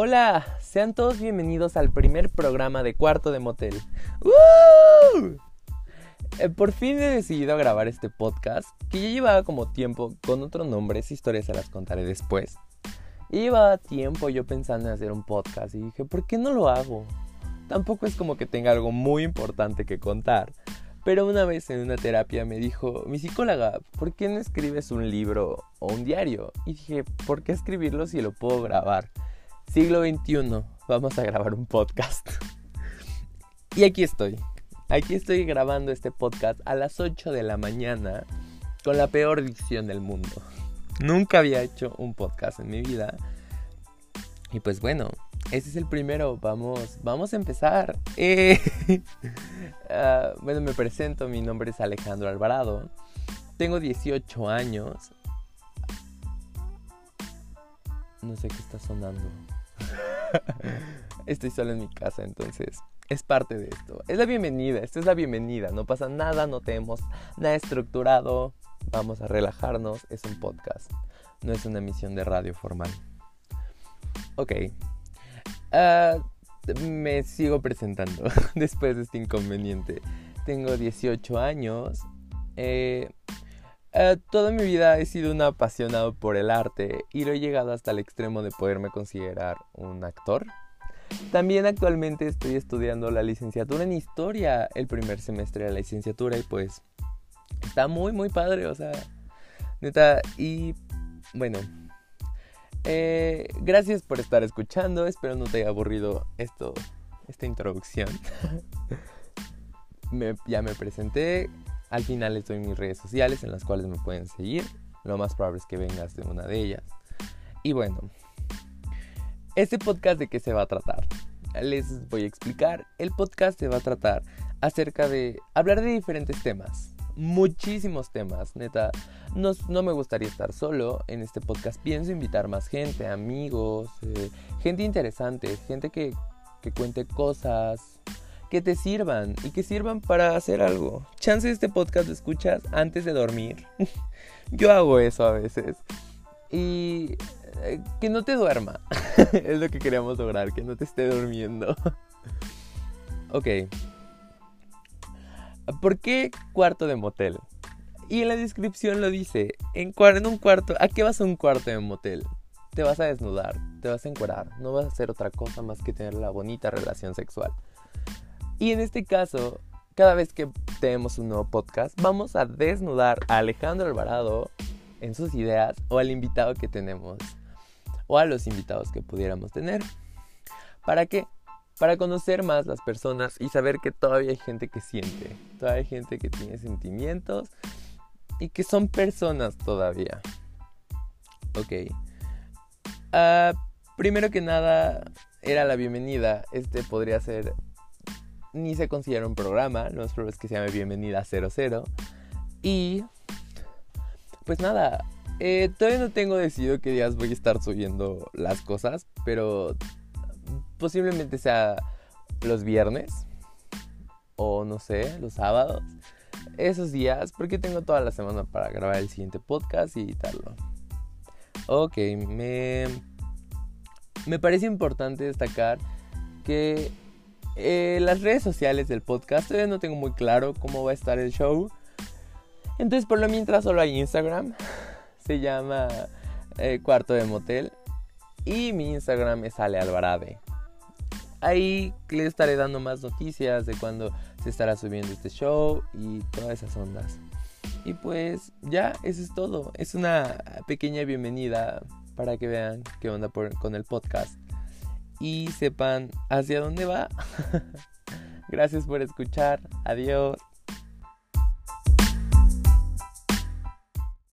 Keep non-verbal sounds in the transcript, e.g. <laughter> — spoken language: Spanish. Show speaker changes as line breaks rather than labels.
Hola, sean todos bienvenidos al primer programa de Cuarto de Motel. ¡Uh! Eh, por fin he decidido grabar este podcast, que ya llevaba como tiempo con otro nombre, esa historia se las contaré después. Llevaba tiempo yo pensando en hacer un podcast y dije, ¿por qué no lo hago? Tampoco es como que tenga algo muy importante que contar. Pero una vez en una terapia me dijo, mi psicóloga, ¿por qué no escribes un libro o un diario? Y dije, ¿por qué escribirlo si lo puedo grabar? Siglo XXI, vamos a grabar un podcast. y aquí estoy. Aquí estoy grabando este podcast a las 8 de la mañana con la peor dicción del mundo. Nunca había hecho un podcast en mi vida. Y pues bueno, ese es el primero. Vamos, vamos a empezar. <laughs> Eh, ah, bueno, me presento. Mi nombre es Alejandro Alvarado. Tengo 18 años. No sé qué está sonando. <laughs> Estoy solo en mi casa, entonces es parte de esto. Es la bienvenida, esta es la bienvenida. No pasa nada, no tenemos nada estructurado. Vamos a relajarnos. Es un podcast, no es una emisión de radio formal. Ok. Ah, me sigo presentando <laughs> después de este inconveniente. Tengo 18 años. Eh, ah, toda mi vida he sido un apasionado por el arte y lo he llegado hasta el extremo de poderme considerar un actor. También actualmente estoy estudiando la licenciatura en historia, el primer semestre de la licenciatura y pues está muy muy padre, o sea, neta, y bueno, eh, gracias por estar escuchando, espero no te haya aburrido esta introducción. <laughs> ya me presenté, al final les doy mis redes sociales en las cuales me pueden seguir, lo más probable es que vengas de una de ellas. Y bueno, este podcast de qué se va a tratar. Les voy a explicar. El podcast se va a tratar acerca de hablar de diferentes temas. Muchísimos temas, neta. No, no me gustaría estar solo en este podcast. Pienso invitar más gente, amigos, eh, gente interesante, gente que, que cuente cosas, que te sirvan y que sirvan para hacer algo. Chance este podcast lo escuchas antes de dormir. <laughs> Yo hago eso a veces. Y eh, que no te duerma. <laughs> es lo que queríamos lograr, que no te esté durmiendo. <laughs> ok. ¿Por qué cuarto de motel? Y en la descripción lo dice, en, en, un cuarto, ¿a qué vas a un cuarto de motel? Te vas a desnudar, te vas a encuerar, no vas a hacer otra cosa más que tener la bonita relación sexual. Y en este caso, cada vez que tenemos un nuevo podcast, vamos a desnudar a Alejandro Alvarado en sus ideas o al invitado que tenemos o a los invitados que pudiéramos tener. ¿Para qué? Para conocer más las personas y saber que todavía hay gente que siente, todavía hay gente que tiene sentimientos y que son personas todavía. Ok. Uh, primero que nada, era la bienvenida. Este podría ser. Ni se considera un programa. Lo más probable es que se llame Bienvenida 00. Y pues nada, eh, todavía no tengo decidido qué días voy a estar subiendo las cosas, pero posiblemente sea los viernes o no sé, los sábados. Esos días, porque tengo toda la semana para grabar el siguiente podcast y editarlo. Ok, me, me parece importante destacar que eh, las redes sociales del podcast todavía no tengo muy claro cómo va a estar el show. Entonces por lo mientras solo hay Instagram. <laughs> Se llama eh, Cuarto de Motel. Y mi Instagram es Ale Alvarade. Ahí les estaré dando más noticias de cuando se estará subiendo este show y todas esas ondas. Y pues ya, eso es todo. Es una pequeña bienvenida para que vean qué onda con el podcast y sepan hacia dónde va. <laughs> Gracias por escuchar. Adiós.